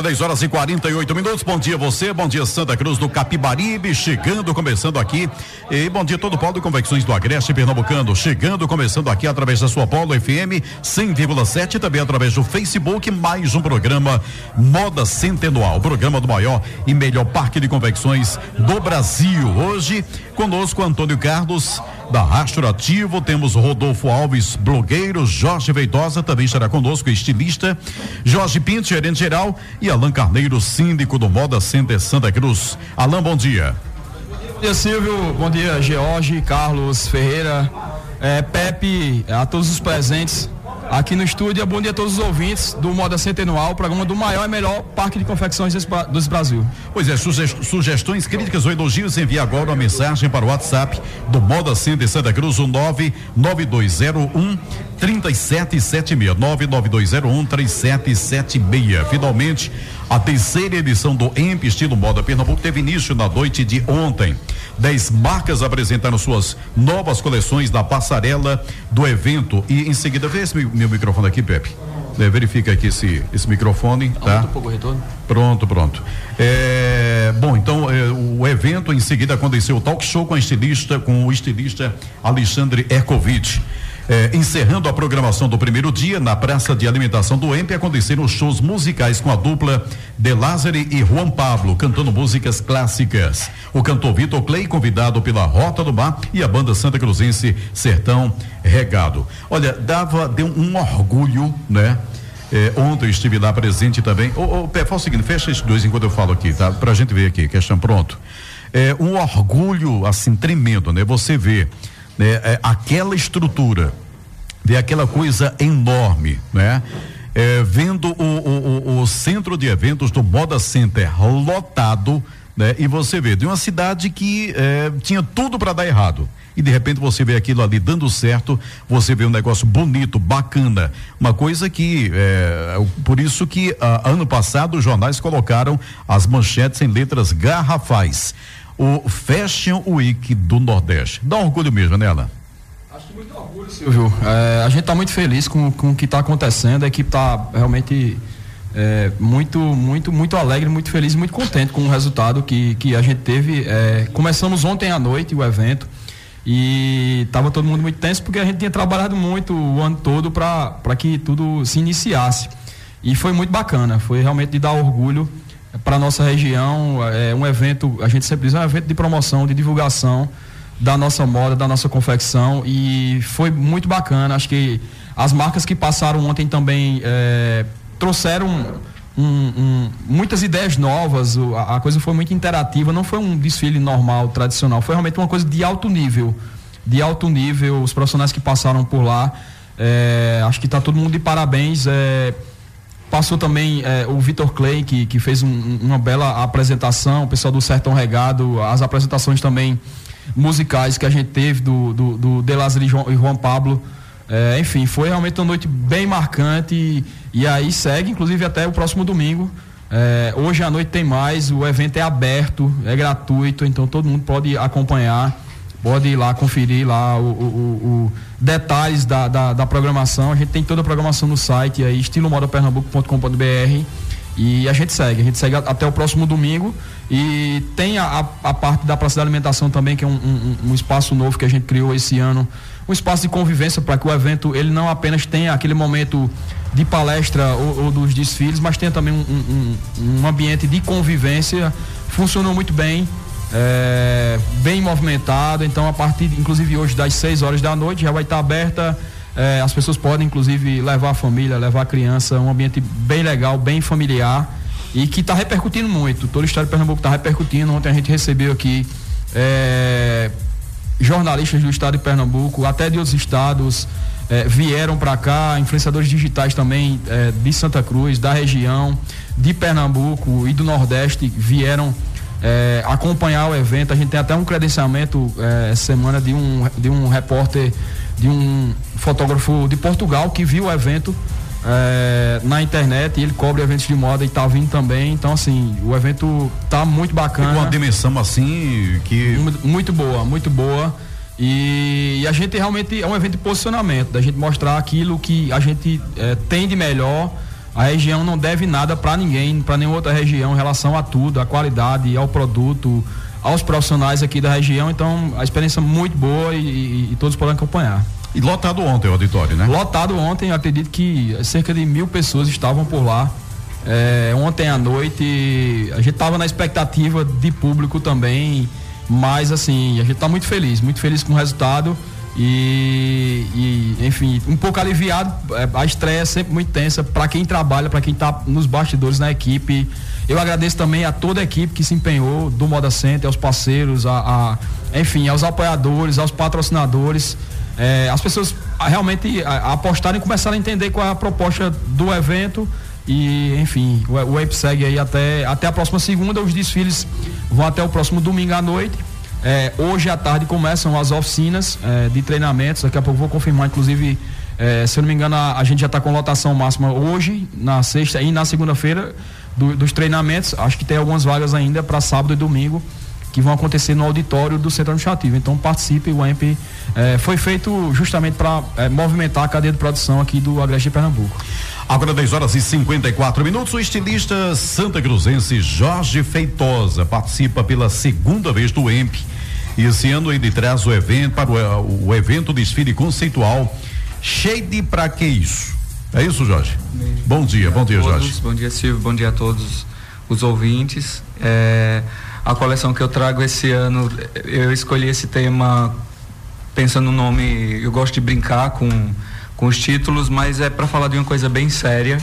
Agora 10 horas e 48 minutos. Bom dia você, bom dia Santa Cruz do Capibaribe, chegando, começando aqui. E bom dia todo o Polo Convecções do Agreste Pernambucano, chegando, começando aqui através da sua Polo FM 100,7 também através do Facebook, mais um programa Moda Centenual, programa do maior e melhor parque de convecções do Brasil. Hoje, conosco Antônio Carlos da Rastro Ativo, temos Rodolfo Alves, blogueiro, Jorge Veitosa também estará conosco, estilista, Jorge Pinto, gerente geral e Alain Carneiro, síndico do Moda Center Santa Cruz. Alain, bom dia. Bom dia, Silvio. Bom dia, George, Carlos Ferreira, é, Pepe, a todos os presentes aqui no estúdio. Bom dia a todos os ouvintes do Moda Centenual, programa do maior e melhor parque de confecções dos Brasil. Pois é, sugestões, críticas ou elogios, envie agora uma mensagem para o WhatsApp do Moda Center Santa Cruz, o 99201 3776. 99201 3776. Finalmente, a terceira edição do EMP Estilo Moda Pernambuco teve início na noite de ontem. Dez marcas apresentaram suas novas coleções da passarela do evento e em seguida, vê esse meu microfone aqui, Pepe. É, verifica aqui esse, esse microfone, tá? Um pouco retorno. Pronto, pronto. É, bom, então é, o evento em seguida aconteceu o talk show com a estilista, com o estilista Alexandre Erkovic. É, encerrando a programação do primeiro dia, na Praça de Alimentação do EMP, aconteceram shows musicais com a dupla De Lázari e Juan Pablo, cantando músicas clássicas. O cantor Vitor Clay, convidado pela Rota do Mar, e a banda Santa Cruzense Sertão Regado. Olha, dava, deu um orgulho, né? É, ontem eu estive lá presente também. Ô, ô Pé, fala o seguinte, fecha esses dois enquanto eu falo aqui, tá? Pra gente ver aqui, questão pronto. É um orgulho, assim, tremendo, né? Você vê né, é, aquela estrutura, ver aquela coisa enorme, né? É, vendo o, o, o, o, centro de eventos do Moda Center lotado, né? E você vê de uma cidade que é, tinha tudo para dar errado e de repente você vê aquilo ali dando certo, você vê um negócio bonito, bacana, uma coisa que é, por isso que ah, ano passado os jornais colocaram as manchetes em letras garrafais o Fashion Week do Nordeste. Dá orgulho mesmo, né, Alan? Acho que muito orgulho, Silvio. É, a gente está muito feliz com, com o que está acontecendo. A equipe está realmente é, muito, muito, muito alegre, muito feliz muito contente com o resultado que, que a gente teve. É, começamos ontem à noite o evento e estava todo mundo muito tenso porque a gente tinha trabalhado muito o ano todo para que tudo se iniciasse. E foi muito bacana, foi realmente de dar orgulho para nossa região. É um evento, a gente sempre diz, é um evento de promoção, de divulgação da nossa moda, da nossa confecção e foi muito bacana. Acho que as marcas que passaram ontem também é, trouxeram um, um, muitas ideias novas. A, a, coisa foi muito interativa. Não foi um desfile normal, tradicional. Foi realmente uma coisa de alto nível, de alto nível. Os profissionais que passaram por lá, é, acho que está todo mundo de parabéns. É, Passou também é, o Vitor Clay, que, que fez um, uma bela apresentação, o pessoal do Sertão Regado, as apresentações também musicais que a gente teve do, do, do e Juan Pablo. É, enfim, foi realmente uma noite bem marcante e, e aí segue, inclusive até o próximo domingo. É, hoje à noite tem mais, o evento é aberto, é gratuito, então todo mundo pode acompanhar, pode ir lá conferir lá o, o, o detalhes da, da, da, programação. A gente tem toda a programação no site aí, estilomodapernambuco.com.br. E a gente segue, a gente segue até o próximo domingo. E tem a, a, parte da praça de alimentação também, que é um, um, um, espaço novo que a gente criou esse ano. Um espaço de convivência para que o evento ele não apenas tenha aquele momento de palestra ou, ou dos desfiles, mas tenha também um, um ambiente de convivência. Funcionou muito bem é, bem movimentado. Então, a partir, inclusive hoje, das 6 horas da noite, já vai estar aberta. É, as pessoas podem, inclusive, levar a família, levar a criança, um ambiente bem legal, bem familiar e que está repercutindo muito. Todo o estado de Pernambuco está repercutindo. Ontem a gente recebeu aqui é, jornalistas do estado de Pernambuco, até de outros estados, é, vieram para cá, influenciadores digitais também é, de Santa Cruz, da região, de Pernambuco e do Nordeste vieram é, acompanhar o evento. A gente tem até um credenciamento é, semana de um, de um repórter, de um fotógrafo de Portugal que viu o evento é, na internet e ele cobre eventos de moda e tá vindo também. Então, assim, o evento tá muito bacana. Com uma dimensão assim que. Muito boa, muito boa. E, e, a gente realmente é um evento de posicionamento, da gente mostrar aquilo que a gente é, tem de melhor. A região não deve nada para ninguém, para nenhuma outra região em relação a tudo, a qualidade, ao produto, aos profissionais aqui da região. Então, a experiência é muito boa e, e, e todos podem acompanhar. E lotado ontem o auditório, né? Lotado ontem, acredito que cerca de mil pessoas estavam por lá. É, ontem à noite, a gente estava na expectativa de público também, mas assim, a gente está muito feliz, muito feliz com o resultado. E, e, enfim, um pouco aliviado. É, a estreia é sempre muito tensa para quem trabalha, para quem está nos bastidores na equipe. Eu agradeço também a toda a equipe que se empenhou do Moda Center, aos parceiros, a, a enfim, aos apoiadores, aos patrocinadores é, as pessoas realmente apostarem e começarem a entender qual é a proposta do evento e enfim, o, o segue aí até, até a próxima segunda, os desfiles vão até o próximo domingo à noite. É, hoje à tarde começam as oficinas é, de treinamentos, daqui a pouco vou confirmar, inclusive, é, se eu não me engano, a, a gente já está com lotação máxima hoje, na sexta e na segunda-feira do, dos treinamentos. Acho que tem algumas vagas ainda para sábado e domingo que vão acontecer no auditório do Centro Administrativo. Então participe, o AMP é, foi feito justamente para é, movimentar a cadeia de produção aqui do Agreste de Pernambuco. Agora 10 horas e 54 minutos, o estilista santa cruzense Jorge Feitosa participa pela segunda vez do EMP. E esse ano ele traz o evento para o, o evento desfile conceitual Shade para que isso? É isso, Jorge? Bom dia, bom dia, todos, Jorge. Bom dia, Silvio, bom dia a todos os ouvintes. É, a coleção que eu trago esse ano, eu escolhi esse tema pensando no nome, eu gosto de brincar com, com os títulos, mas é para falar de uma coisa bem séria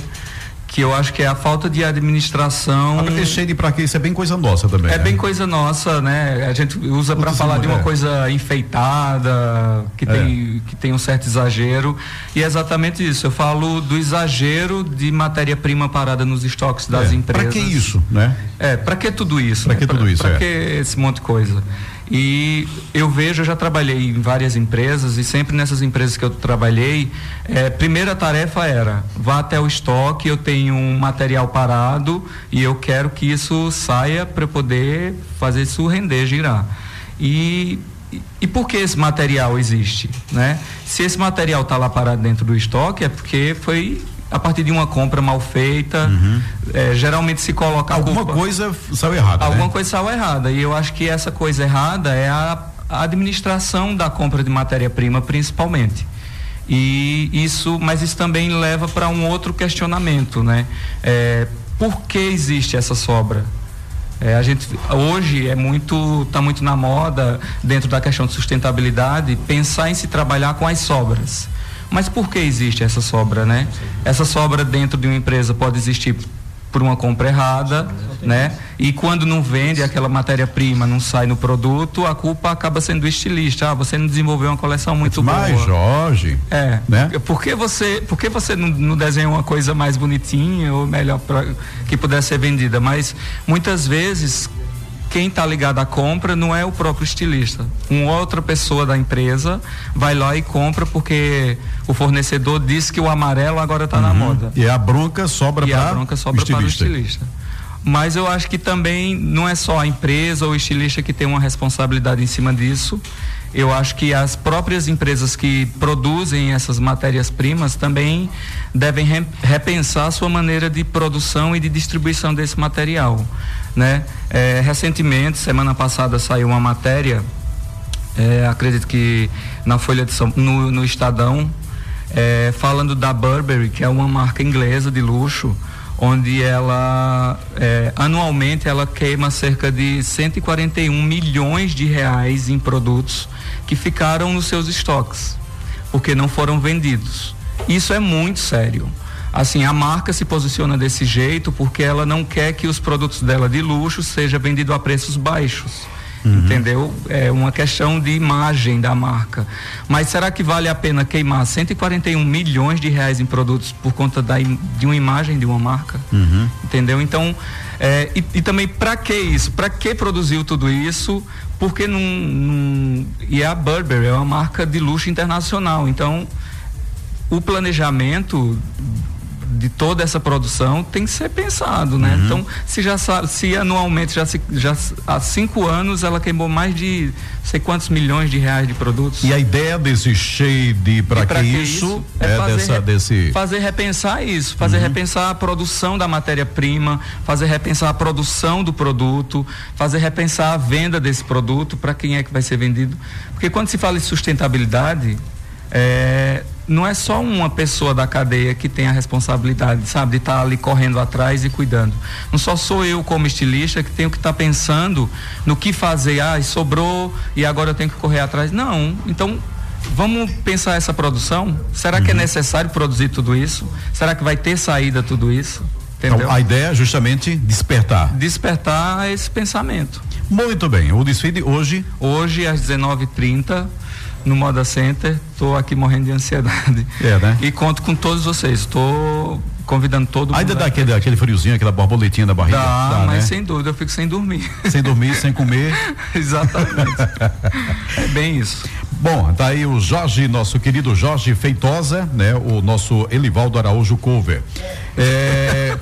que eu acho que é a falta de administração. A cheio de para quê? Isso é bem coisa nossa também. É né? bem coisa nossa, né? A gente usa para falar de uma é. coisa enfeitada, que é. tem que tem um certo exagero, e é exatamente isso. Eu falo do exagero de matéria-prima parada nos estoques das é. empresas. Para que isso, né? É, para que tudo isso? Para né? que tudo isso? Para é. que esse monte de coisa? E eu vejo, eu já trabalhei em várias empresas e sempre nessas empresas que eu trabalhei, é, primeira tarefa era vá até o estoque, eu tenho um material parado e eu quero que isso saia para poder fazer isso render, girar. E e por que esse material existe, né? Se esse material está lá parado dentro do estoque é porque foi a partir de uma compra mal feita. Uhum. É, geralmente se coloca alguma culpa, coisa saiu errada. Alguma né? coisa saiu errada. E eu acho que essa coisa errada é a, a administração da compra de matéria-prima, principalmente. E isso, mas isso também leva para um outro questionamento, né? É, por que existe essa sobra? É, a gente hoje é muito está muito na moda dentro da questão de sustentabilidade pensar em se trabalhar com as sobras. Mas por que existe essa sobra, né? Essa sobra dentro de uma empresa pode existir por uma compra errada, né? E quando não vende aquela matéria-prima, não sai no produto, a culpa acaba sendo do estilista. Ah, você não desenvolveu uma coleção muito boa. Mas Jorge, é, né? Por que você, por que você não, não desenha uma coisa mais bonitinha ou melhor para que pudesse ser vendida? Mas muitas vezes quem está ligado à compra não é o próprio estilista. Uma outra pessoa da empresa vai lá e compra porque o fornecedor disse que o amarelo agora está uhum. na moda. E a bronca sobra para a bronca sobra para o estilista. Mas eu acho que também não é só a empresa ou o estilista que tem uma responsabilidade em cima disso. Eu acho que as próprias empresas que produzem essas matérias-primas também devem repensar a sua maneira de produção e de distribuição desse material. Né? É, recentemente, semana passada, saiu uma matéria, é, acredito que na Folha de São no, no Estadão, é, falando da Burberry, que é uma marca inglesa de luxo, onde ela é, anualmente ela queima cerca de 141 milhões de reais em produtos que ficaram nos seus estoques, porque não foram vendidos. Isso é muito sério. Assim, a marca se posiciona desse jeito porque ela não quer que os produtos dela de luxo sejam vendidos a preços baixos. Uhum. Entendeu? É uma questão de imagem da marca. Mas será que vale a pena queimar 141 milhões de reais em produtos por conta da, de uma imagem de uma marca? Uhum. Entendeu? Então, é, e, e, também para que isso? Para que produziu tudo isso? Porque não, não. E a Burberry é uma marca de luxo internacional. Então, o planejamento de toda essa produção tem que ser pensado, né? Uhum. Então, se já se anualmente já, se, já há cinco anos ela queimou mais de sei quantos milhões de reais de produtos. E a ideia desse shade para que, que, isso, isso é, é fazer, dessa, desse fazer repensar isso, fazer uhum. repensar a produção da matéria-prima, fazer repensar a produção do produto, fazer repensar a venda desse produto para quem é que vai ser vendido, porque quando se fala em sustentabilidade é, não é só uma pessoa da cadeia que tem a responsabilidade, sabe, de estar tá ali correndo atrás e cuidando. Não só sou eu como estilista que tenho que estar tá pensando no que fazer, ah, sobrou e agora eu tenho que correr atrás. Não, então vamos pensar essa produção. Será uhum. que é uhum. necessário produzir tudo isso? Será que vai ter saída tudo isso? Entendeu? Então, a ideia é justamente despertar. Despertar esse pensamento. Muito bem. O desfile hoje? Hoje às 19h30 no Moda Center. Estou aqui morrendo de ansiedade. É, né? E conto com todos vocês. Estou convidando todo mundo. Ainda dá aquele, aquele friozinho, aquela borboletinha da barriga? Dá, dá mas né? sem dúvida, eu fico sem dormir. Sem dormir, sem comer. Exatamente. é bem isso. Bom, tá aí o Jorge, nosso querido Jorge Feitosa, né? O nosso Elivaldo Araújo Cover. É...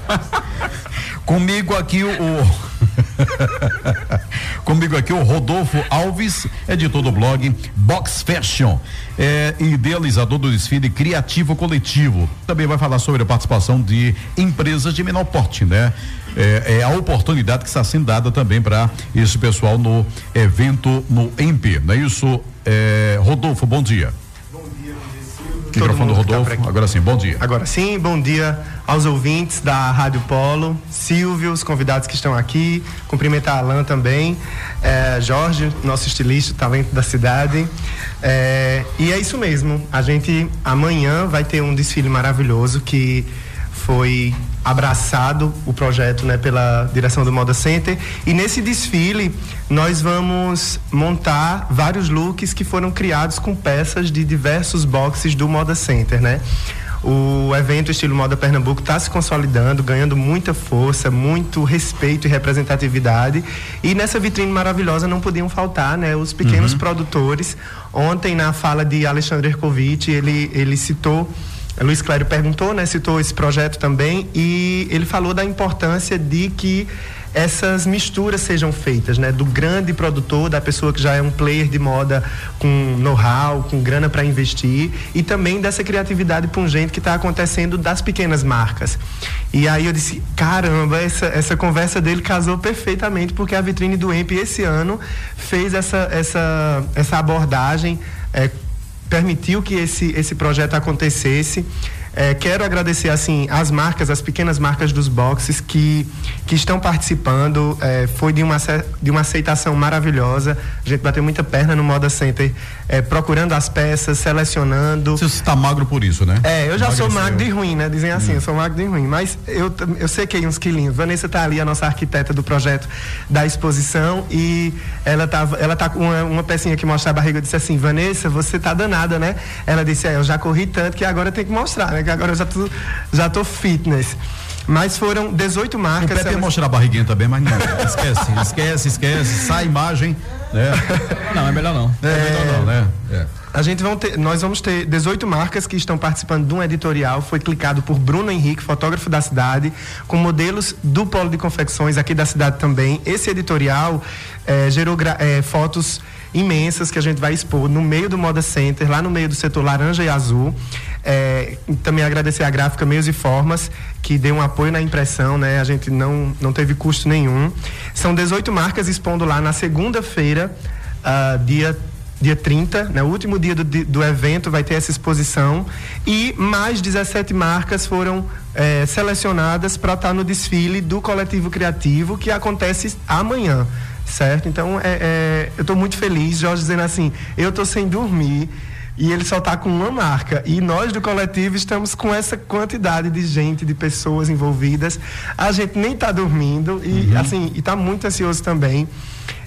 Comigo aqui o, o Comigo aqui o Rodolfo Alves, editor do blog Box Fashion, é, idealizador do desfile criativo coletivo. Também vai falar sobre a participação de empresas de menor porte, né? É, é a oportunidade que está sendo dada também para esse pessoal no evento no EMP, não é isso? É, Rodolfo, bom dia. Microfone do Rodolfo. Tá agora sim, bom dia. Agora sim, bom dia aos ouvintes da Rádio Polo, Silvio, os convidados que estão aqui, cumprimentar a Alain também, é, Jorge, nosso estilista, talento da cidade. É, e é isso mesmo, a gente amanhã vai ter um desfile maravilhoso que foi abraçado o projeto né, pela direção do Moda Center e nesse desfile nós vamos montar vários looks que foram criados com peças de diversos boxes do Moda Center, né? O evento Estilo Moda Pernambuco está se consolidando, ganhando muita força, muito respeito e representatividade. E nessa vitrine maravilhosa não podiam faltar né, os pequenos uhum. produtores. Ontem, na fala de Alexandre Erkovitch, ele, ele citou Luiz Clério perguntou, né, citou esse projeto também e ele falou da importância de que essas misturas sejam feitas, né, do grande produtor, da pessoa que já é um player de moda com know-how, com grana para investir e também dessa criatividade pungente que está acontecendo das pequenas marcas. E aí eu disse, caramba, essa, essa conversa dele casou perfeitamente porque a vitrine do EMP esse ano fez essa, essa, essa abordagem é, permitiu que esse, esse projeto acontecesse. É, quero agradecer assim as marcas, as pequenas marcas dos boxes que, que estão participando. É, foi de uma, de uma aceitação maravilhosa. A gente bateu muita perna no Moda Center, é, procurando as peças, selecionando. Você está magro por isso, né? É, eu já Magreceu. sou magro de ruim, né? Dizem assim, hum. eu sou magro de ruim. Mas eu, eu sequei uns quilinhos. Vanessa está ali, a nossa arquiteta do projeto da exposição, e ela tá, ela tá com uma, uma pecinha que mostra a barriga. Eu disse assim, Vanessa, você tá danada, né? Ela disse, é, eu já corri tanto que agora tem que mostrar, né? Que agora eu já tô, já tô fitness. Mas foram 18 marcas. O Pepe ia mostrar a barriguinha também, mas não. Esquece, esquece, esquece. Sai a imagem. Né? Não, é melhor não. É, é melhor não, né? É. A gente vão ter, nós vamos ter 18 marcas que estão participando de um editorial. Foi clicado por Bruno Henrique, fotógrafo da cidade, com modelos do Polo de Confecções aqui da cidade também. Esse editorial é, gerou é, fotos imensas que a gente vai expor no meio do Moda Center, lá no meio do setor laranja e azul. É, também agradecer a gráfica Meios e Formas, que deu um apoio na impressão, né? A gente não, não teve custo nenhum. São 18 marcas expondo lá na segunda-feira, uh, dia dia 30, né, o último dia do, do evento, vai ter essa exposição. E mais 17 marcas foram é, selecionadas para estar tá no desfile do Coletivo Criativo, que acontece amanhã certo? Então, é, é eu estou muito feliz, Jorge dizendo assim, eu estou sem dormir e ele só está com uma marca. E nós do coletivo estamos com essa quantidade de gente, de pessoas envolvidas. A gente nem está dormindo e, uhum. assim, está muito ansioso também.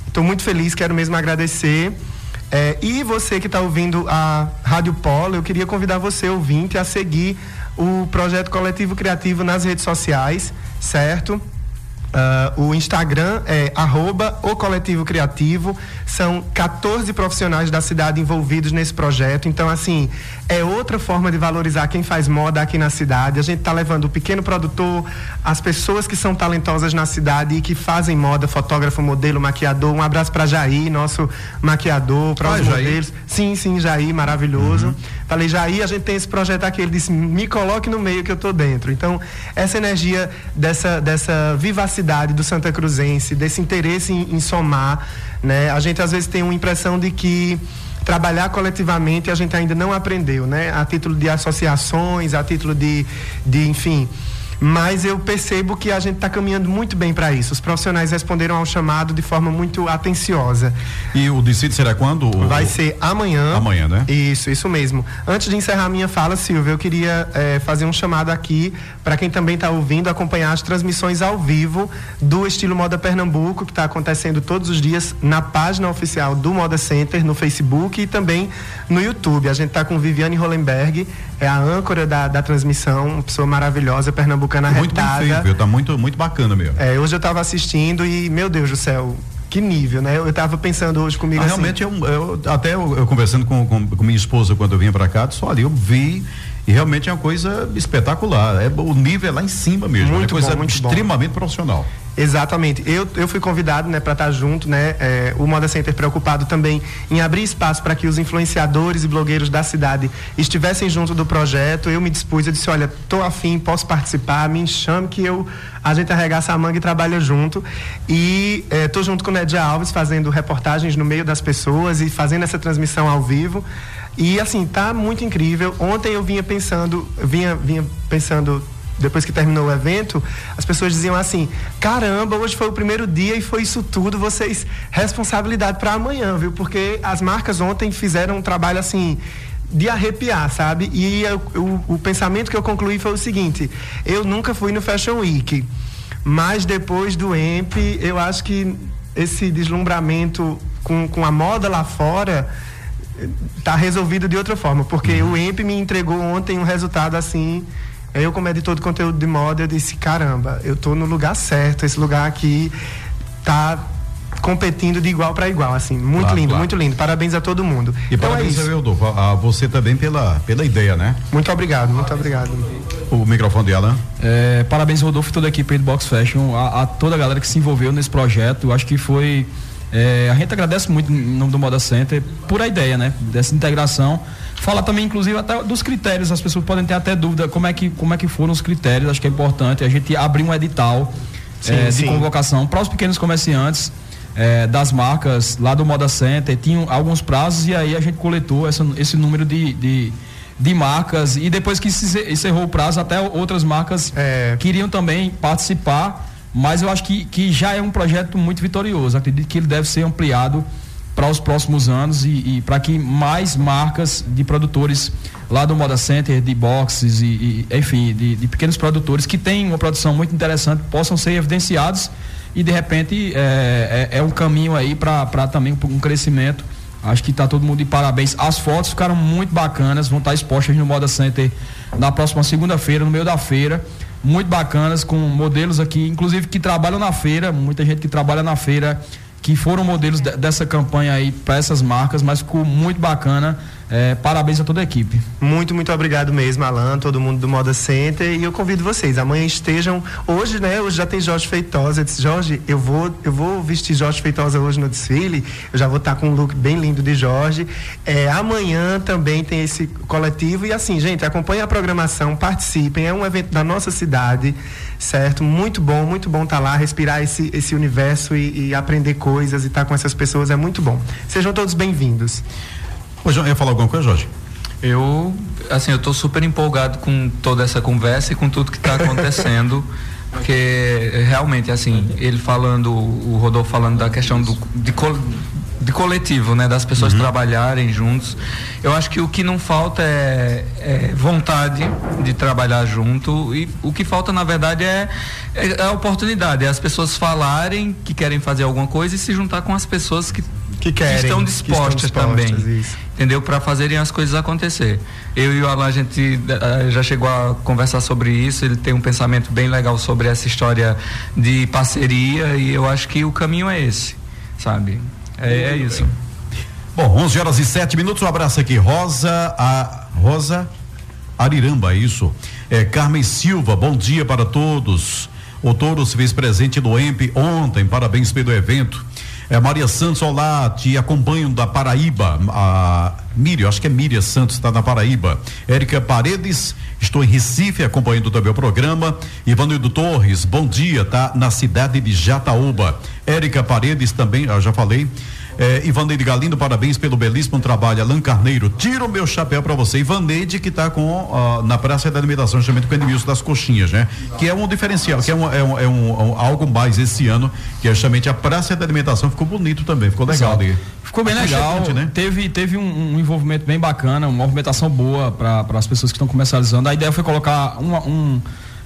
Estou muito feliz, quero mesmo agradecer. É, e você que está ouvindo a Rádio Polo, eu queria convidar você, ouvinte, a seguir o projeto coletivo criativo nas redes sociais, certo? Uh, o Instagram é arroba o Coletivo Criativo. São 14 profissionais da cidade envolvidos nesse projeto. Então, assim, é outra forma de valorizar quem faz moda aqui na cidade. A gente está levando o pequeno produtor, as pessoas que são talentosas na cidade e que fazem moda, fotógrafo, modelo, maquiador. Um abraço para Jair, nosso maquiador, para os ah, modelos. Sim, sim, Jair, maravilhoso. Uhum. Falei, Jair, a gente tem esse projeto aqui. Ele disse, me coloque no meio que eu tô dentro. Então, essa energia dessa, dessa vivacidade do Santa Cruzense, desse interesse em, em somar, né? A gente às vezes tem uma impressão de que trabalhar coletivamente a gente ainda não aprendeu, né? A título de associações, a título de, de enfim, mas eu percebo que a gente está caminhando muito bem para isso. Os profissionais responderam ao chamado de forma muito atenciosa. E o decide será quando? Vai ser amanhã. Amanhã, né? Isso, isso mesmo. Antes de encerrar a minha fala, Silvia, eu queria é, fazer um chamado aqui para quem também está ouvindo acompanhar as transmissões ao vivo do Estilo Moda Pernambuco, que está acontecendo todos os dias na página oficial do Moda Center, no Facebook e também no YouTube. A gente está com Viviane Hollenberg, é a âncora da, da transmissão, uma pessoa maravilhosa, pernambucana muito retada. Muito bem feito, Tá muito, muito bacana mesmo. É, hoje eu estava assistindo e, meu Deus do céu, que nível, né? Eu estava pensando hoje comigo ah, assim. Realmente, eu, eu até eu, eu, conversando com, com, com, minha esposa quando eu vinha para cá, só ali eu vi e realmente é uma coisa espetacular. É, o nível é lá em cima mesmo. Muito é coisa bom, extremamente bom. profissional. Exatamente. Eu, eu fui convidado né, para estar junto, né? É, o Moda Center preocupado também em abrir espaço para que os influenciadores e blogueiros da cidade estivessem junto do projeto. Eu me dispus, eu disse, olha, tô afim, posso participar, me chame que eu a gente arregaça a manga e trabalha junto. E é, tô junto com o Nedia Alves fazendo reportagens no meio das pessoas e fazendo essa transmissão ao vivo. E assim, tá muito incrível. Ontem eu vinha pensando, vinha, vinha pensando depois que terminou o evento, as pessoas diziam assim: caramba, hoje foi o primeiro dia e foi isso tudo, vocês responsabilidade para amanhã, viu? Porque as marcas ontem fizeram um trabalho assim de arrepiar, sabe? E eu, o, o pensamento que eu concluí foi o seguinte: eu nunca fui no Fashion Week, mas depois do EMP, eu acho que esse deslumbramento com, com a moda lá fora está resolvido de outra forma, porque uhum. o EMP me entregou ontem um resultado assim eu, como editor de conteúdo de moda, eu disse: caramba, eu estou no lugar certo. Esse lugar aqui tá competindo de igual para igual, assim, muito claro, lindo, claro. muito lindo. Parabéns a todo mundo. E então parabéns, é Eudolfo, a você também pela, pela ideia, né? Muito obrigado, muito obrigado. O microfone de Alan. É, parabéns, Rodolfo, e toda a equipe do Box Fashion, a, a, toda a galera que se envolveu nesse projeto. Eu acho que foi. É, a gente agradece muito em nome do Moda Center por a ideia, né? Dessa integração. Fala também, inclusive, até dos critérios. As pessoas podem ter até dúvida como é que, como é que foram os critérios. Acho que é importante a gente abrir um edital sim, é, de convocação para os pequenos comerciantes. É, das marcas lá do Moda Center, tinham alguns prazos e aí a gente coletou essa, esse número de, de, de, marcas e depois que se encerrou o prazo, até outras marcas é. queriam também participar, mas eu acho que, que já é um projeto muito vitorioso. Acredito que ele deve ser ampliado para os próximos anos e, e para que mais marcas de produtores lá do Moda Center, de boxes e, e enfim, de, de, pequenos produtores que têm uma produção muito interessante possam ser evidenciados e de repente é, é, é um caminho aí para também um crescimento. Acho que está todo mundo de parabéns. As fotos ficaram muito bacanas, vão estar expostas no Moda Center na próxima segunda-feira, no meio da feira. Muito bacanas, com modelos aqui, inclusive que trabalham na feira, muita gente que trabalha na feira que foram modelos de, dessa campanha aí para essas marcas, mas ficou muito bacana. É, parabéns a toda a equipe. Muito, muito obrigado mesmo, Alan, todo mundo do Moda Center. E eu convido vocês, amanhã estejam. Hoje, né? Hoje já tem Jorge Feitosa. Eu disse, Jorge, eu vou, eu vou vestir Jorge Feitosa hoje no desfile. Eu já vou estar com um look bem lindo de Jorge. É, amanhã também tem esse coletivo. E assim, gente, acompanhem a programação, participem. É um evento da nossa cidade certo? Muito bom, muito bom estar tá lá, respirar esse, esse universo e, e aprender coisas e estar tá com essas pessoas é muito bom. Sejam todos bem-vindos. Ô, João, ia falar alguma coisa, Jorge? Eu, assim, eu estou super empolgado com toda essa conversa e com tudo que está acontecendo. porque realmente, assim, ele falando, o Rodolfo falando da questão do, de de coletivo, né? Das pessoas uhum. trabalharem juntos. Eu acho que o que não falta é, é, vontade de trabalhar junto e o que falta, na verdade, é, é, a oportunidade, é as pessoas falarem que querem fazer alguma coisa e se juntar com as pessoas que que, querem, que estão dispostas, que estão dispostas também, isso. Entendeu? Para fazerem as coisas acontecer. Eu e o Alan, a gente uh, já chegou a conversar sobre isso, ele tem um pensamento bem legal sobre essa história de parceria e eu acho que o caminho é esse, sabe? É, é isso. Bom, 11 horas e 7 minutos, um abraço aqui, Rosa, a Rosa Ariramba, é isso. É, Carmen Silva, bom dia para todos. O Touro se fez presente no EMP ontem, parabéns pelo evento. É, Maria Santos, olá, te acompanho da Paraíba. A Miriam, acho que é Miriam Santos, está na Paraíba. Érica Paredes, estou em Recife acompanhando também o programa. Ivanildo Torres, bom dia, tá na cidade de Jataúba. Érica Paredes também, eu já falei. É, Ivaneide Galindo, parabéns pelo belíssimo trabalho. Alan Carneiro, tira o meu chapéu para você. Ivaneide, que está com uh, na Praça da Alimentação, justamente com o Edmilson das Coxinhas, né? Que é um diferencial, que é, um, é, um, é um, um, algo mais esse ano, que é justamente a Praça da Alimentação. Ficou bonito também, ficou legal ali. Ficou bem legal, né? Teve, teve um, envolvimento bem bacana, uma movimentação boa para as pessoas que estão comercializando. A ideia foi colocar um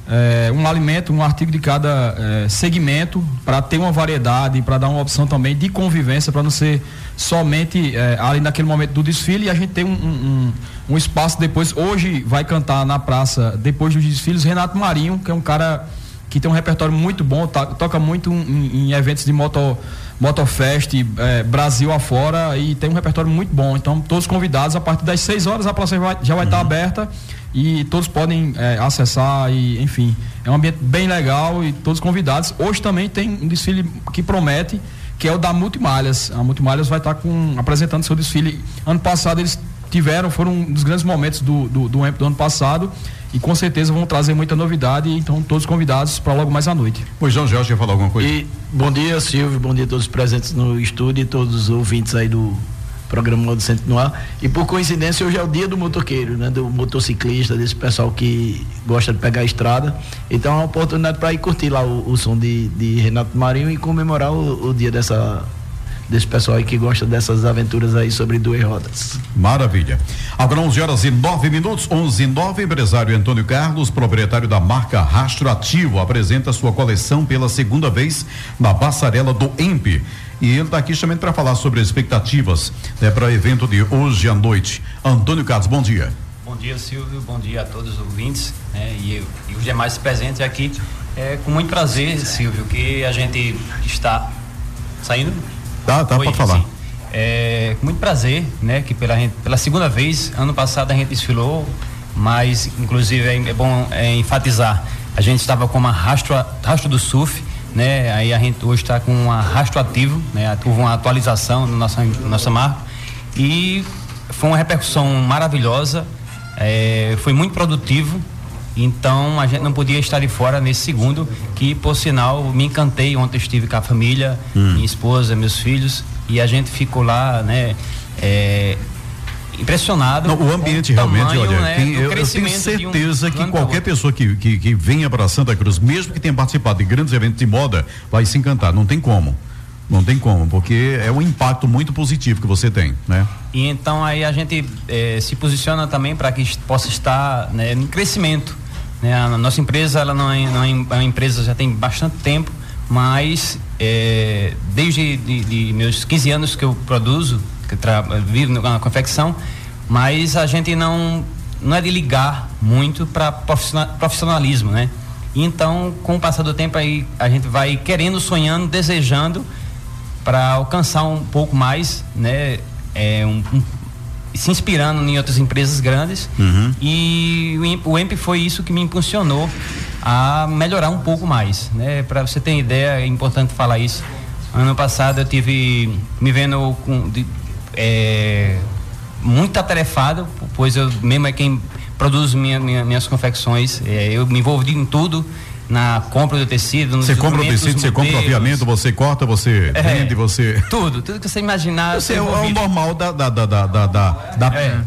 é, um alimento, um artigo de cada é, segmento para ter uma variedade, para dar uma opção também de convivência, para não ser somente é, ali naquele momento do desfile e a gente tem um, um, um, espaço depois. Hoje vai cantar na praça, depois dos desfiles, Renato Marinho, que é um cara que tem um repertório muito bom, tá, toca muito em, em, eventos de moto, Motofest, é, Brasil afora e tem um repertório muito bom. Então, todos convidados, a partir das 6 horas a praça já vai, já vai uhum. estar aberta e todos podem é, acessar e enfim é um ambiente bem legal e todos convidados. Hoje também tem um desfile que promete que é o da Multimalhas. A Multimalhas vai estar com apresentando seu desfile. Ano passado eles tiveram foram um dos grandes momentos do do, do, do ano passado e com certeza vão trazer muita novidade. Então todos convidados para logo mais à noite. Pois João Jorge quer falar alguma coisa? E, bom dia Silvio. Bom dia a todos os presentes no estúdio e todos os ouvintes aí do programa Modo Centro no ar. E por coincidência, hoje é o dia do motoqueiro, né? Do motociclista, desse pessoal que gosta de pegar a estrada. Então é uma oportunidade para ir curtir lá o, o som de, de, Renato Marinho e comemorar o, o dia dessa desse pessoal aí que gosta dessas aventuras aí sobre duas rodas. Maravilha. Agora 11 horas e 9 minutos, 11 e 9, empresário Antônio Carlos, proprietário da marca Rastro Ativo, apresenta sua coleção pela segunda vez na passarela do EMP. E ele está aqui justamente para falar sobre as expectativas né, para o evento de hoje à noite. Antônio Carlos, bom dia. Bom dia, Silvio. Bom dia a todos os ouvintes né, e, e, os demais presentes aqui. É com muito prazer, Silvio, que a gente está saindo. Tá, tá, pode falar. Sim. É, com muito prazer, né, que pela, pela segunda vez, ano passado a gente desfilou, mas inclusive é, é bom é, enfatizar, a gente estava com uma rastro, rastro do surf, né? Aí a gente hoje está com um arrasto ativo, né? Houve uma atualização na nossa, nossa marca e foi uma repercussão maravilhosa, é, foi muito produtivo, então a gente não podia estar de fora nesse segundo, que por sinal me encantei. Ontem estive com a família, hum. minha esposa, meus filhos, e a gente ficou lá, né? É, impressionado. Não, o ambiente o realmente, tamanho, olha, né, tem, eu, eu, tenho certeza um que qualquer pessoa que, que, que venha para Santa Cruz, mesmo que tenha participado de grandes eventos de moda, vai se encantar. Não tem como. Não tem como, porque é um impacto muito positivo que você tem, né? E então aí a gente eh, se posiciona também para que possa estar né, em crescimento. Né? A nossa empresa ela não é, não é uma empresa já tem bastante tempo, mas eh, desde de, de meus 15 anos que eu produzo, que vive na confecção, mas a gente não não é de ligar muito para profissionalismo, né? Então, com o passar do tempo aí a gente vai querendo, sonhando, desejando para alcançar um pouco mais, né? É, um, um, se inspirando em outras empresas grandes uhum. e o EMP foi isso que me impulsionou a melhorar um pouco mais, né? Para você ter ideia, é importante falar isso. Ano passado eu tive me vendo com, de, é, muito atarefado, pois eu mesmo é quem produz minha, minha, minhas confecções. É, eu me envolvi em tudo na compra do tecido. Você compra o tecido, você compra o aviamento, você corta, você é, vende, você. Tudo, tudo que você imaginar. Você é, o normal da. da, da, da, da, da é.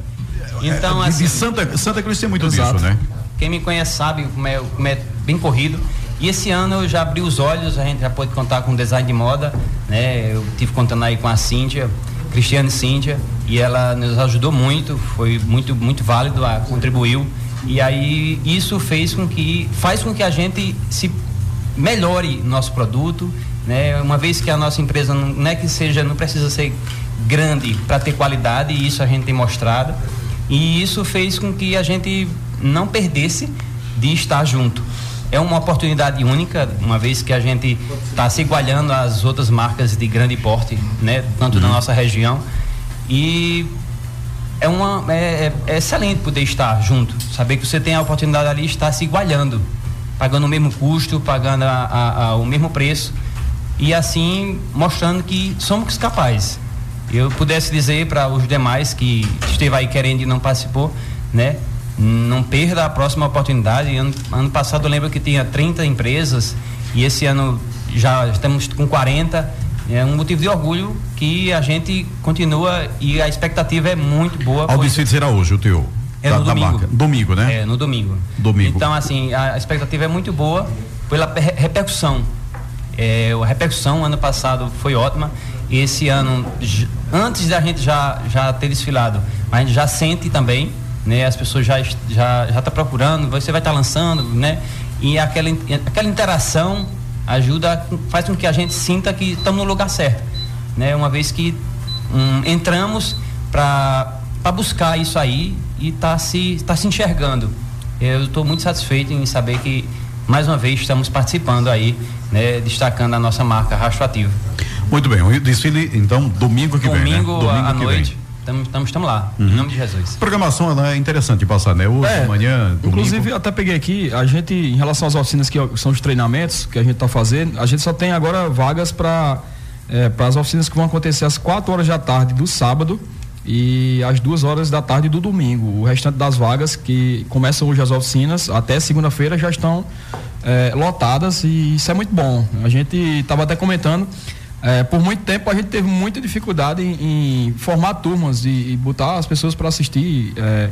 Então, assim. De Santa, Santa Cruz tem muito Exato. disso, né? Quem me conhece sabe como é, como é bem corrido. E esse ano eu já abri os olhos, a gente já pôde contar com design de moda, né? Eu tive contando aí com a Cíntia, Cristiane Cíntia, e ela nos ajudou muito, foi muito, muito válido, contribuiu. E aí isso fez com que, faz com que a gente se melhore nosso produto, né? Uma vez que a nossa empresa não, não é que seja, não precisa ser grande para ter qualidade, e isso a gente tem mostrado. E isso fez com que a gente não perdesse de estar junto. É uma oportunidade única, uma vez que a gente está se igualando às outras marcas de grande porte, né? Tanto uhum. na nossa região. E é, uma, é, é, excelente poder estar junto. Saber que você tem a oportunidade ali de estar se igualando, pagando o mesmo custo, pagando a, a, a, o mesmo preço. E assim mostrando que somos capazes. Eu pudesse dizer para os demais que esteve aí querendo e não participou, né? Não perda a próxima oportunidade. Ano, ano passado eu lembro que tinha 30 empresas e esse ano já estamos com 40 é um motivo de orgulho que a gente continua e a expectativa é muito boa. O desfile será hoje, o teu? É da, no domingo. Domingo, né? É, no domingo. Domingo. Então, assim, a expectativa é muito boa pela repercussão. É, a repercussão ano passado foi ótima. Esse ano, antes da gente já, já ter desfilado, a gente já sente também, né? As pessoas já já já tá procurando, você vai estar tá lançando, né? E aquela aquela interação ajuda, faz com que a gente sinta que estamos no lugar certo, né? Uma vez que um, entramos para buscar isso aí e está se, tá se enxergando. Eu estou muito satisfeito em saber que mais uma vez estamos participando aí, né, destacando a nossa marca Rastro Ativo. Muito bem, o desfile então domingo que domingo vem, né? Domingo à noite. Vem. Estamos, estamos, lá, uhum. em nome de Jesus. A programação ela é interessante de passar, né? Hoje, é, amanhã, domingo. Inclusive, até peguei aqui, a gente, em relação às oficinas que são os treinamentos que a gente está fazendo, a gente só tem agora vagas para é, para as oficinas que vão acontecer às 4 horas da tarde do sábado e às 2 horas da tarde do domingo. O restante das vagas que começam hoje as oficinas, até segunda-feira já estão é, lotadas e isso é muito bom. A gente estava até comentando é, por muito tempo a gente teve muita dificuldade em, em formar turmas e, e, botar as pessoas para assistir é,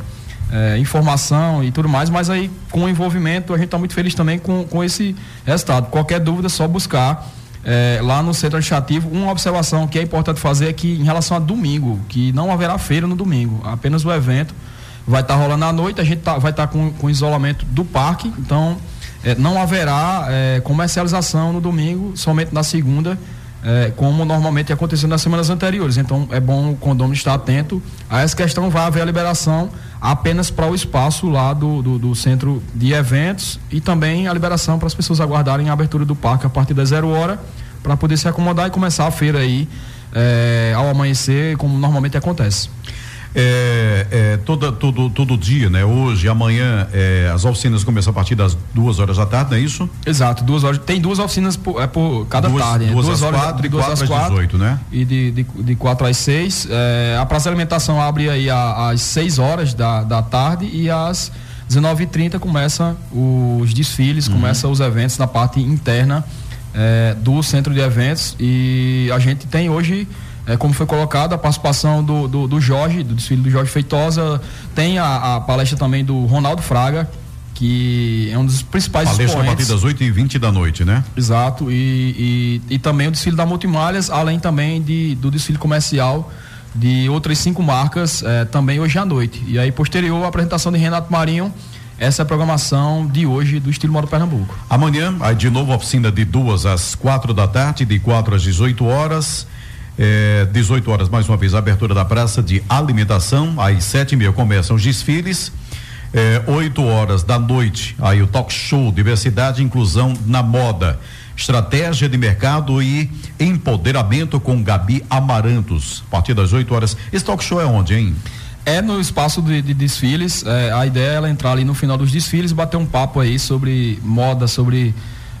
é, informação e tudo mais, mas aí com o envolvimento a gente está muito feliz também com, com esse resultado. Qualquer dúvida, é só buscar é, lá no centro administrativo. Uma observação que é importante fazer é que em relação a domingo, que não haverá feira no domingo, apenas o evento vai estar tá rolando à noite, a gente tá, vai estar tá com, com isolamento do parque, então é, não haverá é, comercialização no domingo, somente na segunda é, como normalmente aconteceu nas semanas anteriores. Então é bom o condomínio estar atento a essa questão. Vai haver a liberação apenas para o espaço lá do, do, do, centro de eventos e também a liberação para as pessoas aguardarem a abertura do parque a partir das zero hora para poder se acomodar e começar a feira aí é, ao amanhecer, como normalmente acontece. É, é, toda, todo, todo dia, né? Hoje, amanhã, é, as oficinas começam a partir das duas horas da tarde, não é isso? Exato, duas horas. Tem duas oficinas por, é por cada duas, tarde. Né? Duas, duas às horas, quatro, de duas às quatro, 18, né? E de, de, de quatro às seis. É, a praça de alimentação abre aí às seis horas da, da tarde e às 19h30 começam os desfiles, uhum. começam os eventos na parte interna é, do centro de eventos. E a gente tem hoje é, como foi colocado, a participação do, do, do, Jorge, do desfile do Jorge Feitosa, tem a, a, palestra também do Ronaldo Fraga, que é um dos principais palestra expoentes. a partir das 8 e 20 da noite, né? Exato, e, e, e também o desfile da Multimalhas, além também de, do desfile comercial de outras cinco marcas, é, também hoje à noite. E aí, posterior, a apresentação de Renato Marinho, essa é a programação de hoje do Estilo Modo Pernambuco. Amanhã, aí de novo, oficina de duas às quatro da tarde, de quatro às 18 horas. É, 18 horas, mais uma vez, abertura da praça de alimentação. Às sete e meia começam os desfiles. É, 8 horas da noite, aí o talk show Diversidade e Inclusão na Moda. Estratégia de mercado e empoderamento com Gabi Amarantos. A partir das 8 horas. Esse talk show é onde, hein? É no espaço de, de desfiles. É, a ideia é ela entrar ali no final dos desfiles, bater um papo aí sobre moda, sobre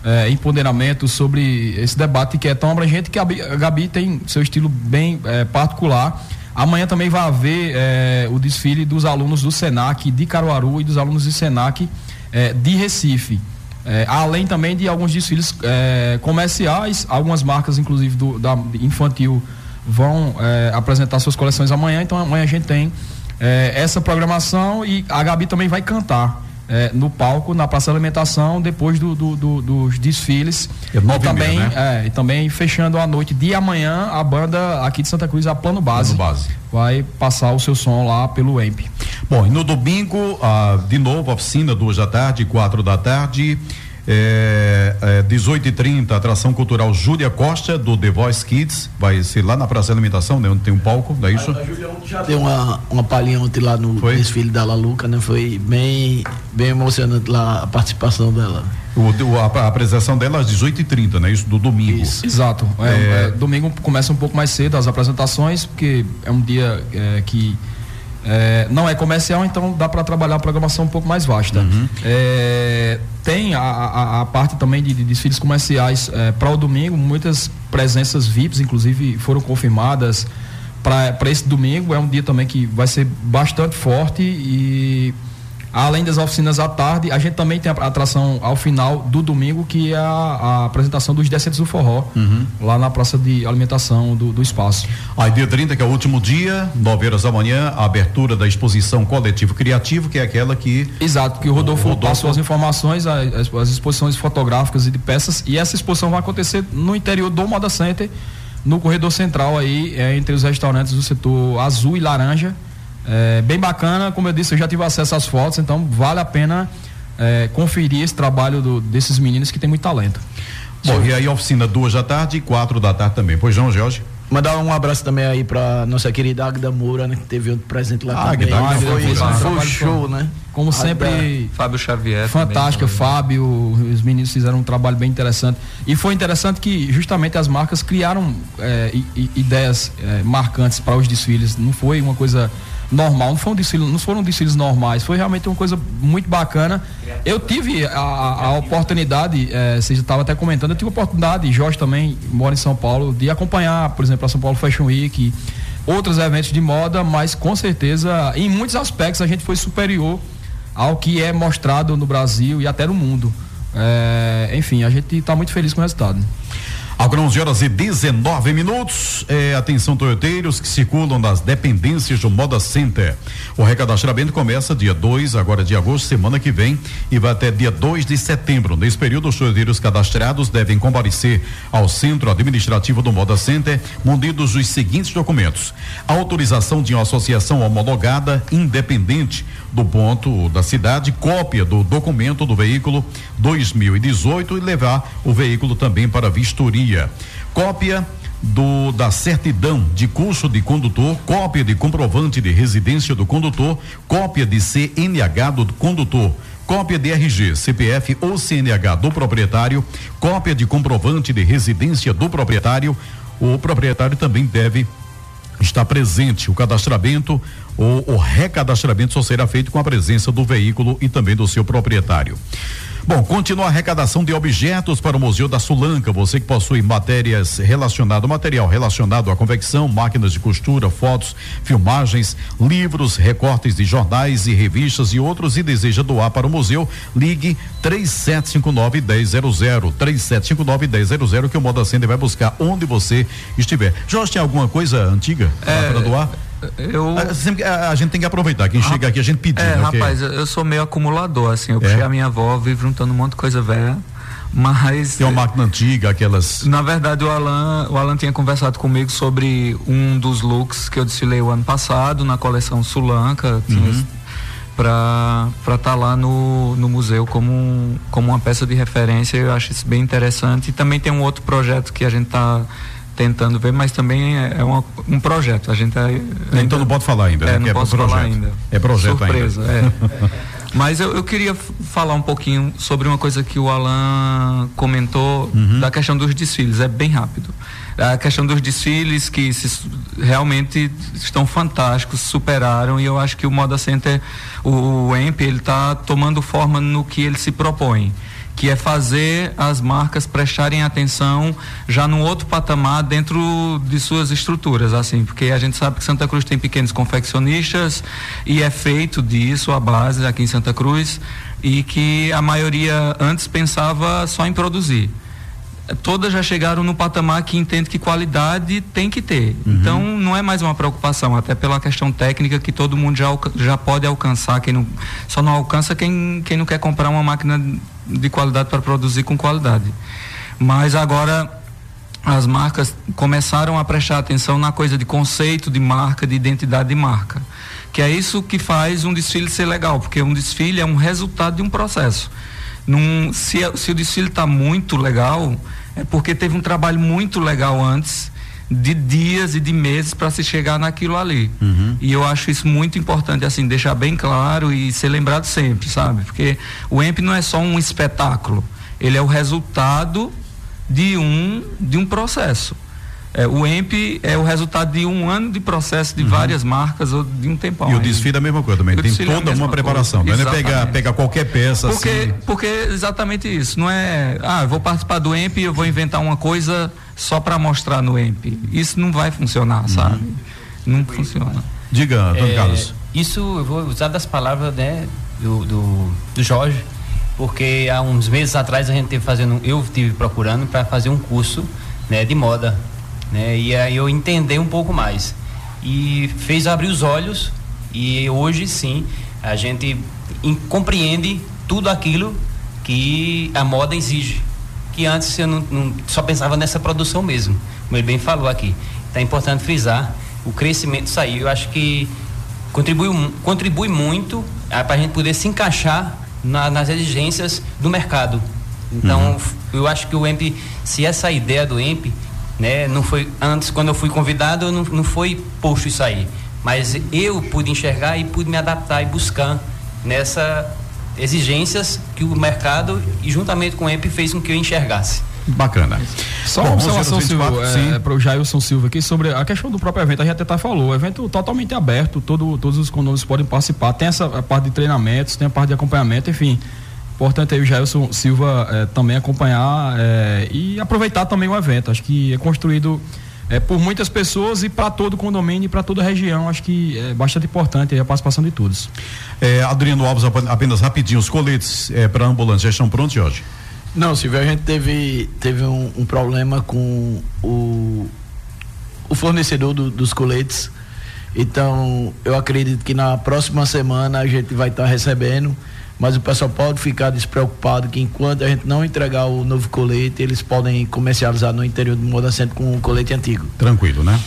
é, empoderamento, sobre esse debate que é tão abrangente que a Gabi tem seu estilo bem é, particular. Amanhã também vai haver é, o desfile dos alunos do SENAC de Caruaru e dos alunos do SENAC é, de Recife. É, além também de alguns desfiles é, comerciais, algumas marcas, inclusive do, da infantil, vão apresentar suas coleções amanhã. Então amanhã a gente tem essa programação e a Gabi também vai cantar é, no palco, na praça de alimentação, depois do, do, do, dos desfiles. É e também, meia, né? é, e também fechando a noite de amanhã, a banda aqui de Santa Cruz, a Plano Base, Plano Base. vai passar o seu som lá pelo EMP. Bom, e no domingo, ah, de novo, oficina, duas da tarde, quatro da tarde. É, é, 18 e 30 atração cultural Júlia Costa, do The Voice Kids. Vai ser lá na Praça de Alimentação, né? Onde tem um palco, não é isso? A, a Júlia já deu uma, uma palhinha ontem lá no Foi? desfile da Laluca, né? Foi bem, bem emocionante lá a participação dela. O, a, a apresentação dela às 18 e 30 né? Isso do domingo. Isso. Exato. É, É. é, domingo começa um pouco mais cedo as apresentações, porque é um dia é, que é, não é comercial, então dá para trabalhar a programação um pouco mais vasta. É, tem a, a- a parte também de, de desfiles comerciais para o domingo, muitas presenças VIPs, inclusive, foram confirmadas para esse domingo. É um dia também que vai ser bastante forte e Além das oficinas à tarde, a gente também tem a atração ao final do domingo, que é a, a apresentação dos Descentes do Forró, lá na praça de alimentação do, do espaço. Aí dia 30, que é o último dia, 9 horas da manhã, a abertura da exposição Coletivo Criativo, que é aquela que Exato, que o Rodolfo, O Rodolfo- passou as informações, as, as exposições fotográficas e de peças, e essa exposição vai acontecer no interior do Moda Center, no corredor central aí, é, entre os restaurantes do setor azul e laranja. É, bem bacana, como eu disse, eu já tive acesso às fotos, então vale a pena é, conferir esse trabalho do- desses meninos que tem muito talento. Bom, e aí a oficina duas da tarde e quatro da tarde também. Pois não, Jorge? Mandar um abraço também aí pra nossa querida Agda Moura, né? Que teve outro presente lá Ah, também. Agda, Agda foi, Moura. foi um show, né? Como Agda- sempre, Fábio Xavier. Fantástica, também, Fábio, os meninos fizeram um trabalho bem interessante. E foi interessante que justamente as marcas criaram é, ideias é, marcantes para os desfiles. Não foi uma coisa normal, não, foi um desfile, não foram desfiles normais, foi realmente uma coisa muito bacana. Eu tive a, a- oportunidade, é, você já estava até comentando, eu tive a oportunidade, Jorge também mora em São Paulo, de acompanhar, por exemplo, a São Paulo Fashion Week, outros eventos de moda, mas com certeza, em muitos aspectos, a gente foi superior ao que é mostrado no Brasil e até no mundo. É, enfim, a gente está muito feliz com o resultado. Agora 11 horas e 19 minutos. É, atenção, toyoteiros que circulam nas dependências do Moda Center. O recadastramento começa dia 2, agora de agosto, semana que vem, e vai até dia 2 de setembro. Nesse período, os toyoteiros cadastrados devem comparecer ao centro administrativo do Moda Center, munidos dos seguintes documentos: autorização de uma associação homologada independente do ponto da cidade, cópia do documento do veículo 2018 e levar o veículo também para vistoria. Cópia do da certidão de curso de condutor, cópia de comprovante de residência do condutor, cópia de CNH do condutor. Cópia de RG, CPF ou CNH do proprietário, cópia de comprovante de residência do proprietário. O proprietário também deve está presente. O cadastramento ou o recadastramento só será feito com a presença do veículo e também do seu proprietário. Bom, continua a arrecadação de objetos para o Museu da Sulanca. Você que possui matérias relacionado, material relacionado à convecção, máquinas de costura, fotos, filmagens, livros, recortes de jornais e revistas e outros e deseja doar para o museu, ligue 3759 1000, 3759 1000 que o Moda Center vai buscar onde você estiver. Jorge, tem alguma coisa antiga É, para doar? Eu. A, sempre- a- a gente tem que aproveitar. Quem chega aqui, a gente pedir. É, né, rapaz, eu- eu sou meio acumulador, assim. Eu É? puxei a minha avó, vivo juntando um monte de coisa velha. Mas. Tem uma máquina antiga, aquelas. Na verdade, o Alan, o Alan tinha conversado comigo sobre um dos looks que eu desfilei o ano passado na coleção Sulanca, Uhum. para para estar lá no, no museu como, um- como uma peça de referência. Eu acho isso bem interessante. E também tem um outro projeto que a gente está tentando ver, mas também é, é uma- um projeto. A gente é- Então não pode falar ainda. é, né, não que posso projeto. falar ainda. É projeto Surpresa, ainda. é. Mas eu, eu queria falar um pouquinho sobre uma coisa que o Alan comentou Uhum. da questão dos desfiles. É bem rápido. A questão dos desfiles que se- realmente estão fantásticos, superaram e eu acho que o Moda Center, o, o EMP, ele está tomando forma no que ele se propõe que é fazer as marcas prestarem atenção já num outro patamar dentro de suas estruturas, assim, porque a gente sabe que Santa Cruz tem pequenos confeccionistas e é feito disso a base aqui em Santa Cruz e que a maioria antes pensava só em produzir. todas já chegaram no patamar que entende que qualidade tem que ter. Uhum. Então não é mais uma preocupação, até pela questão técnica que todo mundo já, já pode alcançar, quem não, só não alcança quem, quem não quer comprar uma máquina de qualidade para produzir com qualidade. Mas agora as marcas começaram a prestar atenção na coisa de conceito de marca, de identidade de marca. Que é isso que faz um desfile ser legal, porque um desfile é um resultado de um processo. Num, se, se o desfile está muito legal, é porque teve um trabalho muito legal antes, de dias e de meses para se chegar naquilo ali. Uhum. E eu acho isso muito importante, assim, deixar bem claro e ser lembrado sempre, sabe? Porque o EMP não é só um espetáculo, ele é o resultado de um, de um processo. É, o EMP é o resultado de um ano de processo de uhum. várias marcas ou de um tempão. E o desfile é a mesma coisa também, tem é toda é uma preparação, coisa. não é pegar, pegar qualquer peça porque, assim. Porque exatamente isso, não é, ah, eu vou participar do EMP e eu vou inventar uma coisa só para mostrar no EMP. Isso não vai funcionar, uhum. sabe? Não funciona. Diga, Antônio é, Carlos. Isso eu vou usar das palavras né, do, do, do Jorge, porque há uns meses atrás a gente teve fazendo, eu tive procurando para fazer um curso né, de moda né? E aí eu entender um pouco mais. E fez abrir os olhos e hoje sim a gente compreende tudo aquilo que a moda exige. Que antes eu não, não, só pensava nessa produção mesmo, como ele bem falou aqui. Então é importante frisar o crescimento saiu. Eu acho que contribui, contribui muito ah, para a gente poder se encaixar na, nas exigências do mercado. Então, uhum. eu acho que o EMP, se essa ideia do EMP né? Não foi antes quando eu fui convidado, não, não foi posto isso aí, mas eu pude enxergar e pude me adaptar e buscar nessa exigências que o mercado e juntamente com o EMP fez com que eu enxergasse. Bacana. Só uma observação, Silvio, é, para o Jailson Silva aqui sobre a questão do próprio evento. A gente até falou, o evento totalmente aberto, todo, todos os condomínios podem participar. Tem essa parte de treinamentos, tem a parte de acompanhamento, enfim. Importante aí o Jailson Silva é, também acompanhar é, e aproveitar também o evento. Acho que é construído é, por muitas pessoas e para todo o condomínio e para toda a região. Acho que é bastante importante a participação de todos. É, Adriano Alves, apenas rapidinho, os coletes é, para ambulância já estão prontos hoje? Não, Silvio, a gente teve, teve um, um problema com o, o fornecedor do, dos coletes. Então, eu acredito que na próxima semana a gente vai estar tá recebendo mas o pessoal pode ficar despreocupado que enquanto a gente não entregar o novo colete, eles podem comercializar no interior do Moda Centro com o colete antigo. Tranquilo, né?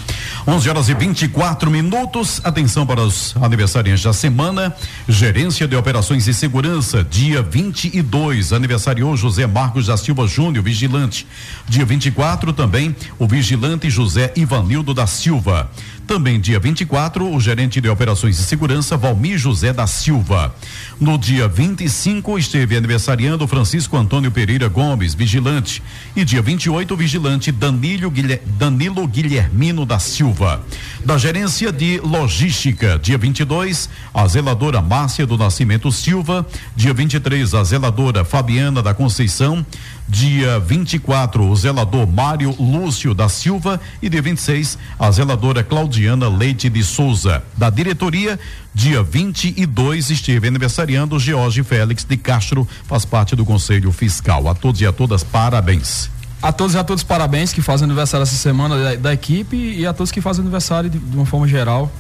11 horas e 24 minutos. Atenção para os aniversariantes da semana. Gerência de Operações e Segurança, dia 22. Aniversariou José Marcos da Silva Júnior, vigilante. Dia 24 também o vigilante José Ivanildo da Silva. Também dia 24, o gerente de operações de segurança Valmir José da Silva. No dia 25, esteve aniversariando Francisco Antônio Pereira Gomes, vigilante. E dia 28, o vigilante Danilo, Guilher, Danilo Guilhermino da Silva. Da gerência de logística, dia 22, a zeladora Márcia do Nascimento Silva. Dia 23, a zeladora Fabiana da Conceição. Dia 24, o zelador Mário Lúcio da Silva e dia 26, a zeladora Claudiana Leite de Souza. Da diretoria, dia 22, esteve aniversariando George Félix de Castro, faz parte do Conselho Fiscal. A todos e a todas, parabéns. A todos e a todos, parabéns que fazem aniversário essa semana da, da equipe e a todos que fazem aniversário de, de uma forma geral.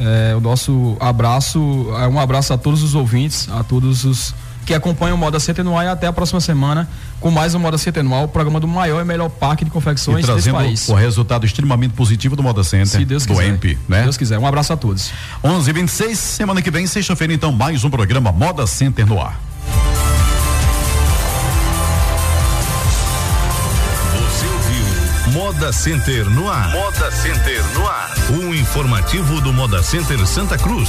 É, o nosso abraço, é um abraço a todos os ouvintes, a todos os que acompanha o Moda Centenual e até a próxima semana com mais um Moda Centenual, o programa do maior e melhor parque de confecções e trazendo desse país. o resultado extremamente positivo do Moda Center, Se Deus do quiser. EMP, né? Se Deus quiser. Um abraço a todos. 11:26 semana que vem, sexta-feira, então, mais um programa Moda Center no ar. Você ouviu Moda Center no ar. Moda Center no ar. Um informativo do Moda Center Santa Cruz.